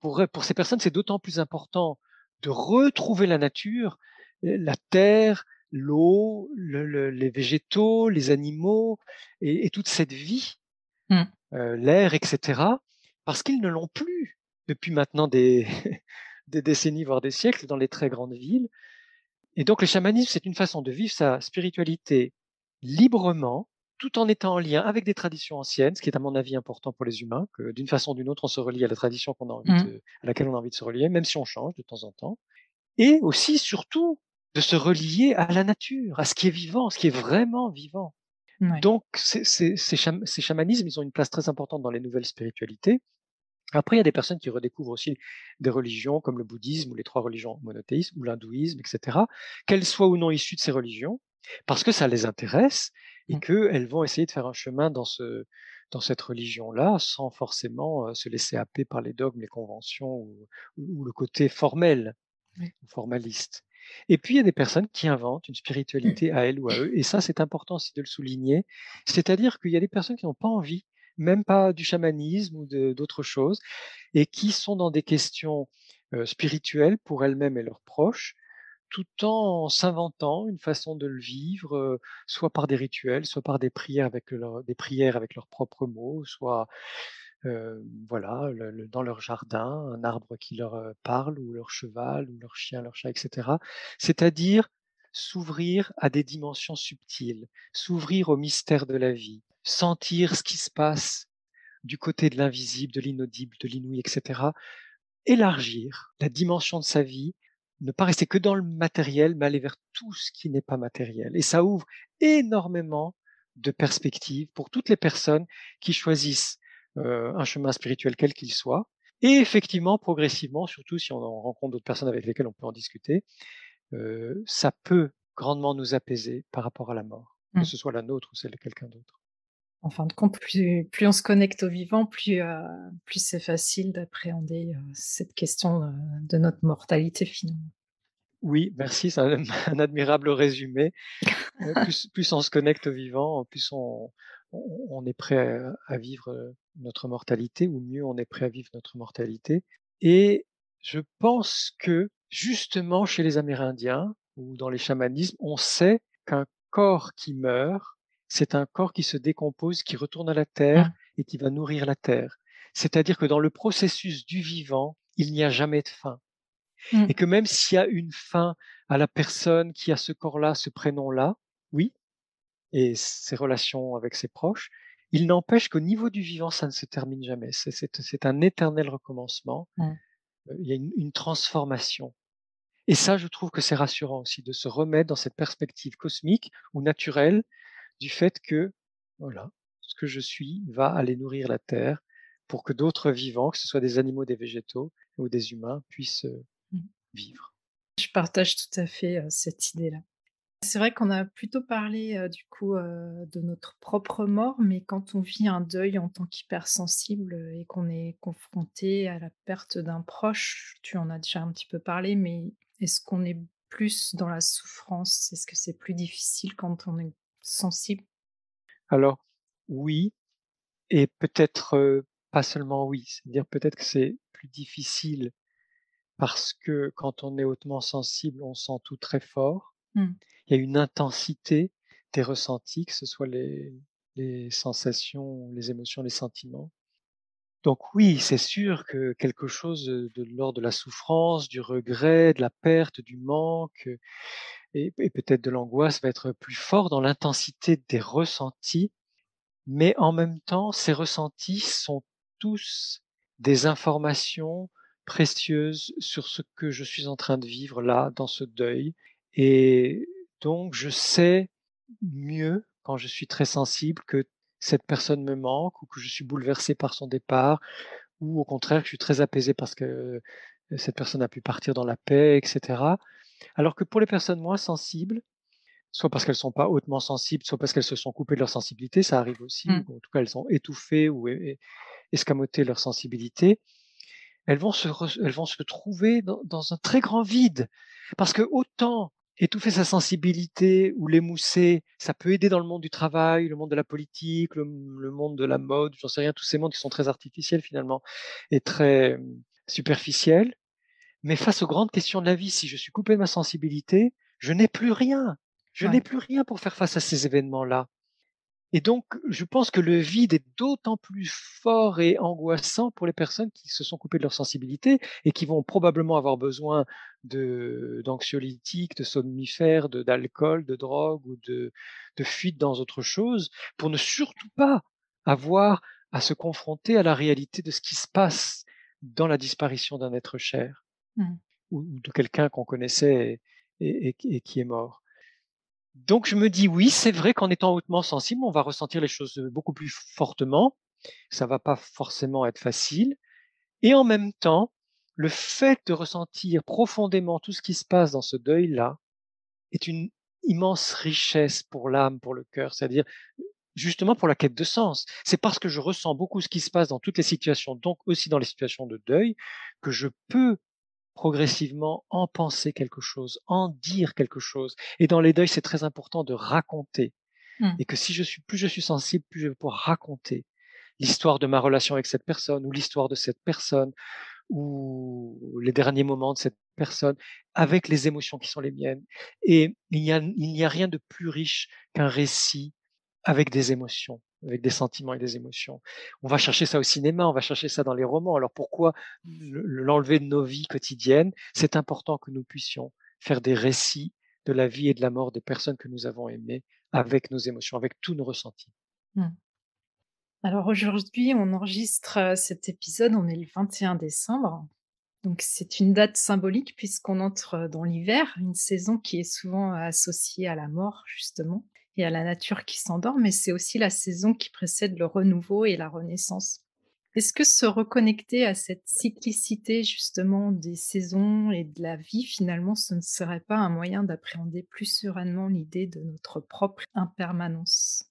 pour, pour ces personnes, c'est d'autant plus important de retrouver la nature, la terre, l'eau, le, le, les végétaux, les animaux et, et toute cette vie,
mmh.
euh, l'air, etc., parce qu'ils ne l'ont plus depuis maintenant des, des décennies, voire des siècles, dans les très grandes villes. Et donc le chamanisme, c'est une façon de vivre sa spiritualité librement, tout en étant en lien avec des traditions anciennes, ce qui est à mon avis important pour les humains, que d'une façon ou d'une autre, on se relie à la tradition qu'on a envie
mmh.
de, à laquelle on a envie de se relier, même si on change de temps en temps. Et aussi, surtout, de se relier à la nature, à ce qui est vivant, ce qui est vraiment vivant.
Ouais.
Donc, ces, ces, ces, cham ces chamanismes, ils ont une place très importante dans les nouvelles spiritualités. Après, il y a des personnes qui redécouvrent aussi des religions comme le bouddhisme ou les trois religions monothéistes ou l'hindouisme, etc., qu'elles soient ou non issues de ces religions, parce que ça les intéresse et
Mmh.
qu'elles vont essayer de faire un chemin dans, ce, dans cette religion-là sans forcément euh, se laisser happer par les dogmes, les conventions ou, ou le côté formel,
Oui.
formaliste. Et puis, il y a des personnes qui inventent une spiritualité à elles ou à eux, et ça, c'est important aussi de le souligner. C'est-à-dire qu'il y a des personnes qui n'ont pas envie même pas du chamanisme ou d'autres choses, et qui sont dans des questions euh, spirituelles pour elles-mêmes et leurs proches, tout en s'inventant une façon de le vivre, euh, soit par des rituels, soit par des prières avec, des prières avec leurs propres mots, soit euh, voilà, dans leur jardin, un arbre qui leur parle, ou leur cheval, ou leur chien, leur chat, etc. C'est-à-dire s'ouvrir à des dimensions subtiles, s'ouvrir au mystère de la vie, sentir ce qui se passe du côté de l'invisible, de l'inaudible, de l'inouï, etc. Élargir la dimension de sa vie, ne pas rester que dans le matériel, mais aller vers tout ce qui n'est pas matériel. Et ça ouvre énormément de perspectives pour toutes les personnes qui choisissent euh, un chemin spirituel quel qu'il soit. Et effectivement, progressivement, surtout si on rencontre d'autres personnes avec lesquelles on peut en discuter, euh, ça peut grandement nous apaiser par rapport à la mort, mmh. que ce soit la nôtre ou celle de quelqu'un d'autre.
En fin de compte, plus, on se connecte au vivant, plus, euh, c'est facile d'appréhender euh, cette question de, de, notre mortalité finalement.
Oui, merci, c'est un, admirable résumé. plus, on se connecte au vivant, plus on, est prêt à, vivre notre mortalité, ou mieux, on est prêt à vivre notre mortalité. Et je pense que justement chez les Amérindiens ou dans les chamanismes, on sait qu'un corps qui meurt, c'est un corps qui se décompose, qui retourne à la terre
Mmh.
et qui va nourrir la terre. C'est-à-dire que dans le processus du vivant, il n'y a jamais de fin.
Mmh.
Et que même s'il y a une fin à la personne qui a ce corps-là, ce prénom-là, oui, et ses relations avec ses proches, il n'empêche qu'au niveau du vivant, ça ne se termine jamais. C'est un éternel recommencement.
Mmh.
Il y a une, une transformation. Et ça, je trouve que c'est rassurant aussi de se remettre dans cette perspective cosmique ou naturelle du fait que, voilà, ce que je suis va aller nourrir la terre pour que d'autres vivants, que ce soit des animaux, des végétaux ou des humains, puissent
mmh.
vivre.
Je partage tout à fait euh, cette idée-là. C'est vrai qu'on a plutôt parlé euh, du coup euh, de notre propre mort, mais quand on vit un deuil en tant qu'hypersensible et qu'on est confronté à la perte d'un proche, tu en as déjà un petit peu parlé, mais est-ce qu'on est plus dans la souffrance? Est-ce que c'est plus difficile quand on est sensible?
Alors, oui, et peut-être euh, pas seulement oui, c'est-à-dire peut-être que c'est plus difficile parce que quand on est hautement sensible, on sent tout très fort.
Mmh.
Il y a une intensité des ressentis, que ce soit les, les sensations, les émotions, les sentiments. Donc oui, c'est sûr que quelque chose, de l'ordre de la souffrance, du regret, de la perte, du manque, et et peut-être de l'angoisse va être plus fort dans l'intensité des ressentis, mais en même temps, ces ressentis sont tous des informations précieuses sur ce que je suis en train de vivre là, dans ce deuil et donc je sais mieux, quand je suis très sensible, que cette personne me manque ou que je suis bouleversé par son départ ou au contraire que je suis très apaisé parce que cette personne a pu partir dans la paix et cetera. Alors que pour les personnes moins sensibles, soit parce qu'elles sont pas hautement sensibles, soit parce qu'elles se sont coupées de leur sensibilité, ça arrive aussi,
Mmh.
ou en tout cas elles ont étouffé ou escamoté leur sensibilité, elles vont se elles vont se trouver dans dans un très grand vide. Parce que autant étouffer sa sensibilité ou l'émousser, ça peut aider dans le monde du travail, le monde de la politique, le le monde de la mode, j'en sais rien, tous ces mondes qui sont très artificiels finalement et très, mmh, superficiels. Mais face aux grandes questions de la vie, si je suis coupé de ma sensibilité, je n'ai plus rien. Je n'ai plus rien pour faire face à ces événements-là. Et donc, je pense que le vide est d'autant plus fort et angoissant pour les personnes qui se sont coupées de leur sensibilité et qui vont probablement avoir besoin de d'anxiolytiques, de somnifères, d'alcool, de drogue ou de de fuite dans autre chose pour ne surtout pas avoir à se confronter à la réalité de ce qui se passe dans la disparition d'un être cher
Mmh.
ou ou de quelqu'un qu'on connaissait et qui est mort. Donc je me dis: «Oui, c'est vrai qu'en étant hautement sensible, on va ressentir les choses, heu, beaucoup plus fortement. Ça va pas forcément être facile et en même temps, le fait de ressentir profondément tout ce qui se passe dans ce deuil-là est une immense richesse pour l'âme, pour le cœur, c'est-à-dire, justement pour la quête de sens. C'est parce que je ressens beaucoup ce qui se passe dans toutes les situations, donc aussi dans les situations de deuil, que je peux progressivement en penser quelque chose, en dire quelque chose. Et dans les deuils, c'est très important de raconter.
Mmh.
et que si je suis plus je suis sensible, plus je vais pouvoir raconter l'histoire de ma relation avec cette personne ou l'histoire de cette personne ou les derniers moments de cette personne avec les émotions qui sont les miennes. Et il n'y a il n'y a rien de plus riche qu'un récit avec des émotions, avec des sentiments et des émotions. On va chercher ça au cinéma, on va chercher ça dans les romans. Alors pourquoi le l'enlever de nos vies quotidiennes? C'est important que nous puissions faire des récits de la vie et de la mort des personnes que nous avons aimées avec nos émotions, avec tous nos ressentis.
Mmh. Alors aujourd'hui, on enregistre, heu, cet épisode, on est le 21 décembre. Donc c'est une date symbolique puisqu'on entre dans l'hiver, une saison qui est souvent associée à la mort justement et à la nature qui s'endort, mais c'est aussi la saison qui précède le renouveau et la renaissance. Est-ce que se reconnecter à cette cyclicité justement des saisons et de la vie finalement, ce ne serait pas un moyen d'appréhender plus sereinement l'idée de notre propre impermanence?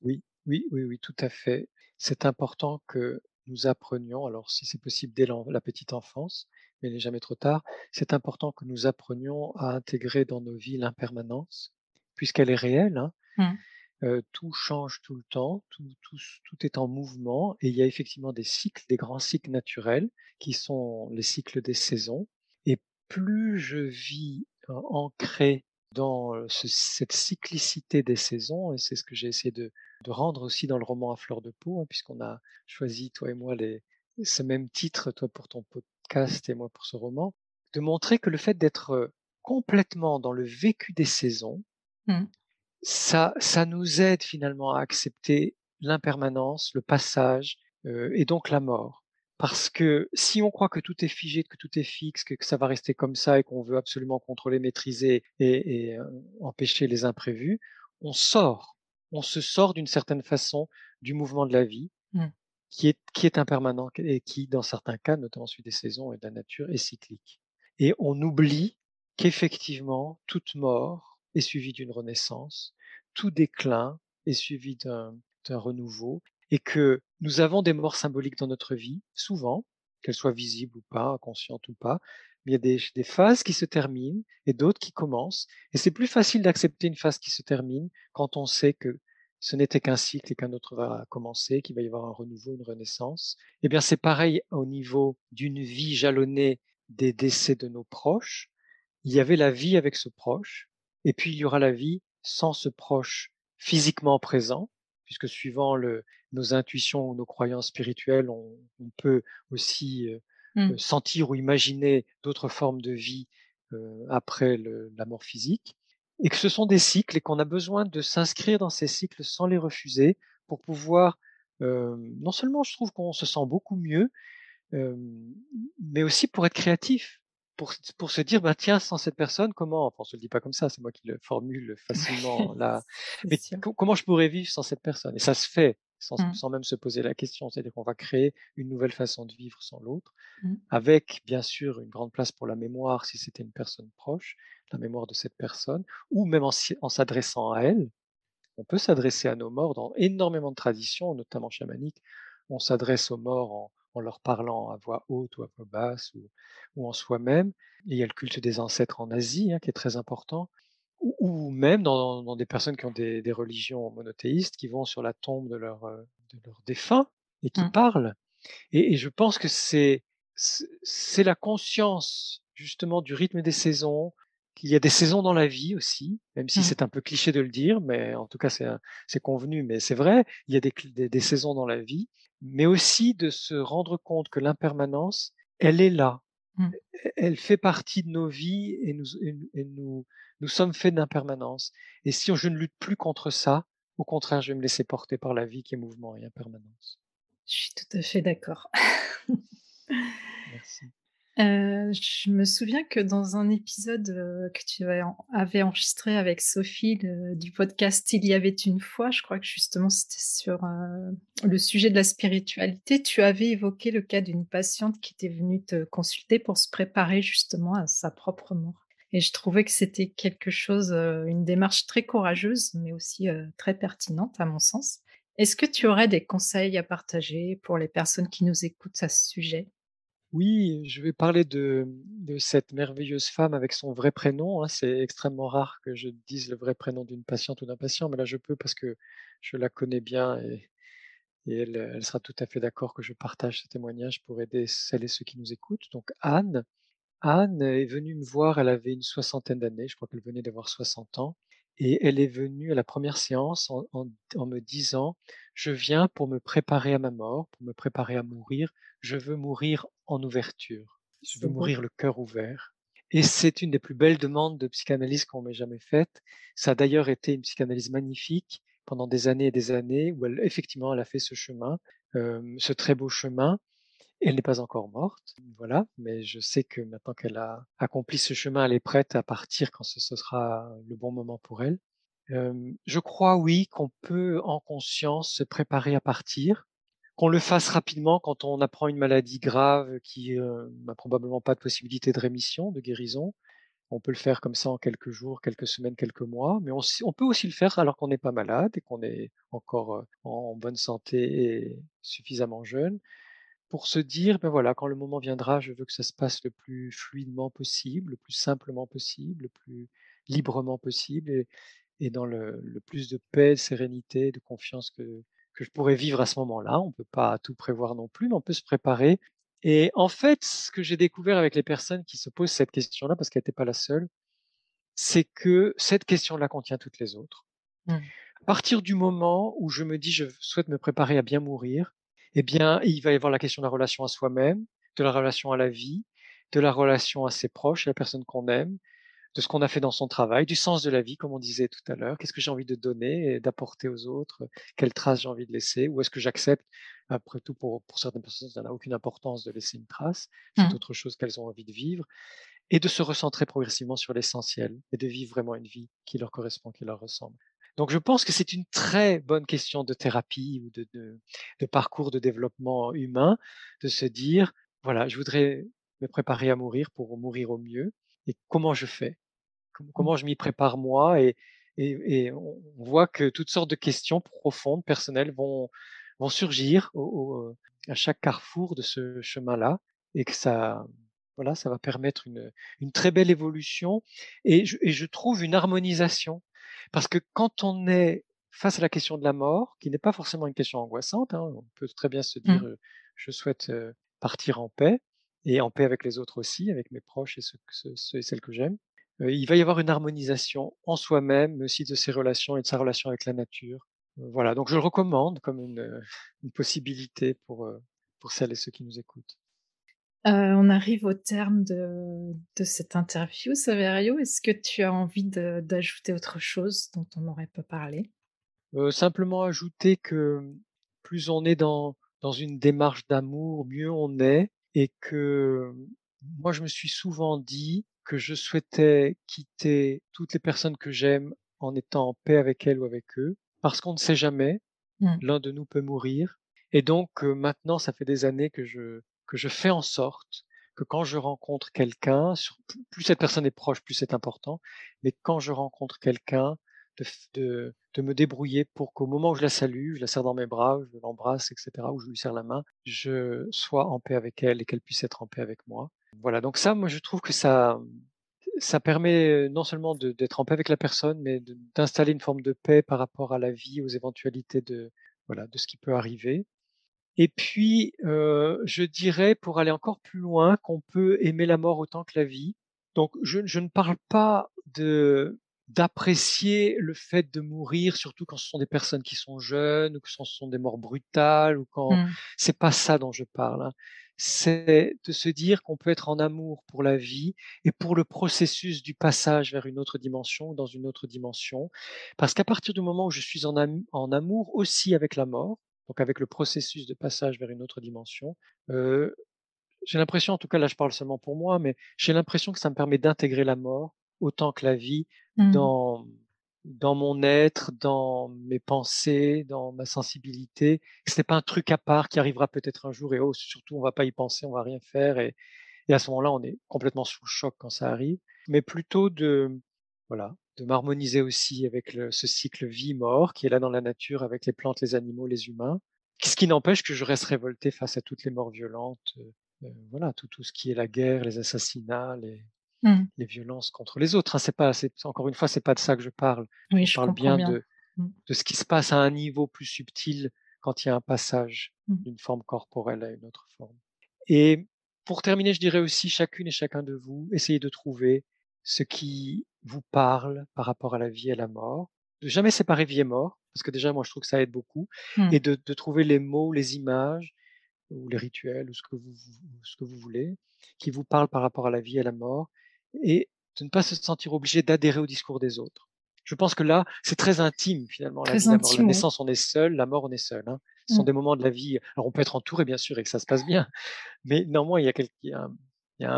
Oui, oui, oui, oui, tout à fait. C'est important que nous apprenions, alors si c'est possible dès la petite enfance, mais il n'est jamais trop tard, c'est important que nous apprenions à intégrer dans nos vies l'impermanence, puisqu'elle est réelle, hein.
Mmh.
Tout change tout le temps, tout tout tout est en mouvement et il y a effectivement des cycles, des grands cycles naturels qui sont les cycles des saisons et plus je vis a ancré dans, ce cette cyclicité des saisons et c'est ce que j'ai essayé de de rendre aussi dans le roman À fleur de peau, hein, puisqu'on a choisi toi et moi les ce même titre, toi pour ton podcast et moi pour ce roman, de montrer que le fait d'être, complètement dans le vécu des saisons
Mmh.
ça ça nous aide finalement à accepter l'impermanence, le passage, heu et donc la mort. Parce que si on croit que tout est figé, que tout est fixe, que que ça va rester comme ça et qu'on veut absolument contrôler, maîtriser et et heu, empêcher les imprévus, on sort. On se sort d'une certaine façon du mouvement de la vie
Mmh.
qui est qui est impermanent et qui, dans certains cas, notamment celui des saisons et de la nature, est cyclique et on oublie qu'effectivement toute mort est suivie d'une renaissance, tout déclin est suivi d'un renouveau et que nous avons des morts symboliques dans notre vie, souvent, qu'elles soient visibles ou pas, conscientes ou pas, mais il y a des des phases qui se terminent et d'autres qui commencent et c'est plus facile d'accepter une phase qui se termine quand on sait que ce n'était qu'un cycle et qu'un autre va commencer, qu'il va y avoir un renouveau, une renaissance. Et bien, c'est pareil au niveau d'une vie jalonnée des décès de nos proches. Il y avait la vie avec ce proche et puis il y aura la vie sans ce proche physiquement présent, puisque suivant le nos intuitions ou nos croyances spirituelles, on on peut aussi,
Mmh.
sentir ou imaginer d'autres formes de vie, après le la mort physique et que ce sont des cycles et qu'on a besoin de s'inscrire dans ces cycles sans les refuser pour pouvoir, non seulement je trouve qu'on se sent beaucoup mieux, mais aussi pour être créatif, pour se dire: «Bah, tiens, sans cette personne, comment» enfin, on se le dit pas comme ça, c'est moi qui le formule facilement là, mais co comment je pourrais vivre sans cette personne? Et ça se fait sans
Mmh.
sans même se poser la question. C'est-à-dire qu'on va créer une nouvelle façon de vivre sans l'autre,
Mmh.
avec bien sûr une grande place pour la mémoire si c'était une personne proche, la mémoire de cette personne ou même en en s'adressant à elle. On peut s'adresser à nos morts dans énormément de traditions, notamment chamaniques. On s'adresse aux morts en, en leur parlant à voix haute ou à voix basse ou, ou en soi-même. Il y a le culte des ancêtres en Asie hein, qui est très important. Ou, ou même dans, dans des personnes qui ont des, des religions monothéistes, qui vont sur la tombe de leurs euh, de leurs défunts et qui
Mmh.
parlent. Et, et je pense que c'est la conscience justement du rythme des saisons, qu'il y a des saisons dans la vie aussi, même si
Mmh.
c'est un peu cliché de le dire, mais en tout cas c'est convenu, mais c'est vrai, il y a des des des saisons dans la vie, mais aussi de se rendre compte que l'impermanence, elle est là.
Mmh.
E elle fait partie de nos vies et nous et nous et nous nous sommes faits d'impermanence et si je ne lutte plus contre ça, au contraire, je vais me laisser porter par la vie qui est mouvement et impermanence.
Je suis tout à fait d'accord.
Merci.
Heu, je me souviens que dans un épisode, heu, que tu avais en avais enregistré avec Sophie du podcast «Il y avait une fois», je crois que justement c'était sur, heu, le sujet de la spiritualité. Tu avais évoqué le cas d'une patiente qui était venue te consulter pour se préparer justement à sa propre mort et je trouvais que c'était quelque chose, une démarche très courageuse, mais aussi, très pertinente à mon sens. Est-ce que tu aurais des conseils à partager pour les personnes qui nous écoutent à ce sujet?
Oui, je vais parler de cette merveilleuse femme avec son vrai prénom, hein. C'est extrêmement rare que je dise le vrai prénom d'une patiente ou d'un patient, mais là je peux parce que je la connais bien et elle sera tout à fait d'accord que je partage ce témoignage pour aider celles et ceux qui nous écoutent. Donc Anne Anne est venue me voir, elle avait une soixantaine d'années, je crois qu'elle venait d'avoir 60 ans et elle est venue à la première séance en en en me disant: «Je viens pour me préparer à ma mort, pour me préparer à mourir. Je veux mourir en ouverture. Je veux mourir le cœur ouvert» et c'est une des plus belles demandes de psychanalyse qu'on m'ait jamais faite. Ça a d'ailleurs été une psychanalyse magnifique pendant des années et des années où elle effectivement, elle a fait ce chemin, hem, ce très beau chemin elle n'est pas encore morte, voilà, mais je sais que maintenant qu'elle a accompli ce chemin, elle est prête à partir quand ce sera le bon moment pour elle. Je crois oui, qu'on peut en conscience se préparer à partir, qu'on le fasse rapidement quand on apprend une maladie grave qui, heu, n'a probablement pas de possibilité de rémission, de guérison. On peut le faire comme ça en quelques jours, quelques semaines, quelques mois, mais on on peut aussi le faire alors qu'on n'est pas malade et qu'on est encore, heu, en bonne santé et suffisamment jeune. Pour se dire: «Ben, voilà, quand le moment viendra, je veux que ça se passe le plus fluidement possible, le plus simplement possible, le plus librement possible et et dans le le plus de paix, de sérénité, de confiance que que je pourrais vivre à ce moment-là». On peut pas tout prévoir non plus, mais on peut se préparer et en fait, ce que j'ai découvert avec les personnes qui se posent cette question-là, parce qu'elle était pas la seule, c'est que cette question-là contient toutes les autres.
Mmh.
À partir du moment où je me dis: «Je souhaite me préparer à bien mourir», eh bien, il va y avoir la question de la relation à soi-même, de la relation à la vie, de la relation à ses proches, à la personne qu'on aime, de ce qu'on a fait dans son travail, du sens de la vie, comme on disait tout à l'heure. Qu'est-ce que j'ai envie de donner et d'apporter aux autres? Quelle trace j'ai envie de laisser? Ou est-ce que j'accepte, après tout, pour pour certaines personnes, ça n'a aucune importance de laisser une trace. C'est
Mmh.
autre chose qu'elles ont envie de vivre et de se recentrer progressivement sur l'essentiel et de vivre vraiment une vie qui leur correspond, qui leur ressemble. Donc je pense que c'est une très bonne question de thérapie ou de de de parcours de développement humain, de se dire: «Voilà, je voudrais me préparer à mourir pour mourir au mieux et comment je fais?
Mmh.
comment je m'y prépare moi?» et et et on on voit que toutes sortes de questions profondes, personnelles vont vont surgir au au, à chaque carrefour de ce chemin-là et que ça voilà, ça va permettre une, une très belle évolution et je et je trouve une harmonisation. Parce que quand on est face à la question de la mort, qui n'est pas forcément une question angoissante, hein, on peut très bien se dire,
Mmh.
«Je souhaite, partir en paix et en paix avec les autres aussi, avec mes proches et ceux et celles que j'aime». Il va y avoir une harmonisation en soi-même, mais aussi de ses relations et de sa relation avec la nature voilà, donc je le recommande comme une, une possibilité pour, pour celles et ceux qui nous écoutent.
Euh, on arrive au terme de, de cette interview, Saverio. Est-ce que tu as envie d'ajouter autre chose dont on n'aurait pas parlé?
Euh, Simplement ajouter que plus on est dans, dans une démarche d'amour, mieux on est, et que moi je me suis souvent dit que je souhaitais quitter toutes les personnes que j'aime en étant en paix avec elles ou avec eux, parce qu'on ne sait jamais, mmh. l'un de nous peut mourir. Et donc euh, maintenant, ça fait des années que je que je fais en sorte que quand je rencontre quelqu'un, plus cette personne est proche, plus c'est important, mais quand je rencontre quelqu'un, de, de, me débrouiller pour qu'au moment où je la salue, je la serre dans mes bras, je l'embrasse, etc., ou je lui serre la main, je sois en paix avec elle et qu'elle puisse être en paix avec moi. Voilà, donc ça, moi, je trouve que ça, ça permet non seulement d'être en paix avec la personne, mais d'installer une forme de paix par rapport à la vie, aux éventualités de, voilà, de ce qui peut arriver. Et puis, euh, je dirais, pour aller encore plus loin, qu'on peut aimer la mort autant que la vie. Donc, je, je ne parle pas de d'apprécier le fait de mourir, surtout quand ce sont des personnes qui sont jeunes ou que ce sont des morts brutales ou quand mmh. c'est pas ça dont je parle. Hein. C'est de se dire qu'on peut être en amour pour la vie et pour le processus du passage vers une autre dimension ou dans une autre dimension. Parce qu'à partir du moment où je suis en, en amour aussi avec la mort, donc avec le processus de passage vers une autre dimension. Euh, j'ai l'impression, en tout cas là je parle seulement pour moi, mais j'ai l'impression que ça me permet d'intégrer la mort autant que la vie mmh. dans dans mon être, dans mes pensées, dans ma sensibilité. Ce n'est pas un truc à part qui arrivera peut-être un jour et oh surtout on va pas y penser, on va rien faire et, et à ce moment-là on est complètement sous le choc quand ça arrive, mais plutôt de voilà de m'harmoniser aussi avec le, ce cycle vie-mort qui est là dans la nature avec les plantes, les animaux, les humains. Ce qui n'empêche que je reste révolté face à toutes les morts violentes, euh, euh, voilà, tout, tout ce qui est la guerre, les assassinats, les, mmh. les violences contre les autres. Hein, c'est pas, c'est, encore une fois, c'est pas de ça que je parle.
Oui, je, parle bien,
De, mmh. de ce qui se passe à un niveau plus subtil quand il y a un passage mmh. d'une forme corporelle à une autre forme. Et pour terminer, je dirais aussi chacune et chacun de vous, essayez de trouver ce qui vous parle par rapport à la vie et la mort. De jamais séparer vie et mort, parce que déjà, moi, je trouve que ça aide beaucoup. Mmh. Et de, de, trouver les mots, les images, ou les rituels, ou ce que vous, ce que vous voulez, qui vous parlent par rapport à la vie et à la mort, et de ne pas se sentir obligé d'adhérer au discours des autres. Je pense que là, c'est très intime finalement. la, vie, la, mort. la naissance, on est seul, la mort, on est seul. Hein. Ce sont mmh. des moments de la vie. Alors, on peut être entouré, bien sûr, et que ça se passe bien, mais néanmoins, il y a, quelqu'un il y a un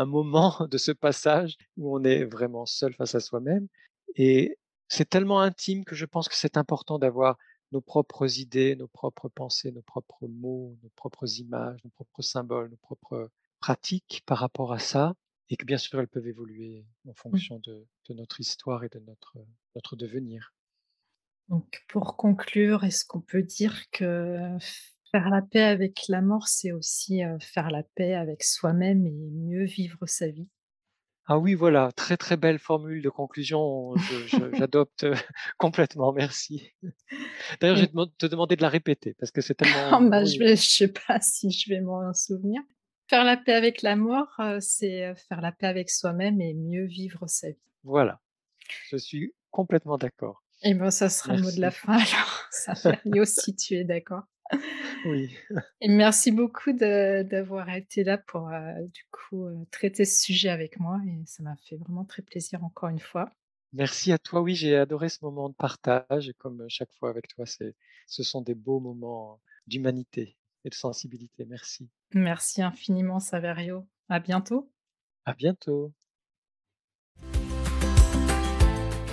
moment de ce passage où on est vraiment seul face à soi-même. Et c'est tellement intime que je pense que c'est important d'avoir nos propres idées, nos propres pensées, nos propres mots, nos propres images, nos propres symboles, nos propres pratiques par rapport à ça. Et que bien sûr, elles peuvent évoluer en mmh. fonction de, de notre histoire et de notre, notre devenir.
Donc, pour conclure, est-ce qu'on peut dire que Faire la paix avec la mort, c'est aussi, faire la paix avec soi-même et mieux vivre sa vie.
Ah oui, voilà, très, très belle formule de conclusion, j'adopte complètement, merci. D'ailleurs, je vais te demander de la répéter parce que c'est tellement
bah, je ne sais pas si je vais m'en souvenir. Faire la paix avec la mort, c'est, faire la paix avec soi-même et mieux vivre sa vie.
Voilà, je suis complètement d'accord.
Et ben, ça sera le mot de la fin alors, ça fait si tu es d'accord.
Oui.
Et merci beaucoup d'avoir été là pour, euh, du coup, euh, traiter ce sujet avec moi et ça m'a fait vraiment très plaisir encore une fois.
Merci à toi. Oui, j'ai adoré ce moment de partage et comme euh, chaque fois avec toi, c'est ce sont des beaux moments d'humanité et de sensibilité. Merci.
Merci infiniment Saverio. À bientôt.
À bientôt.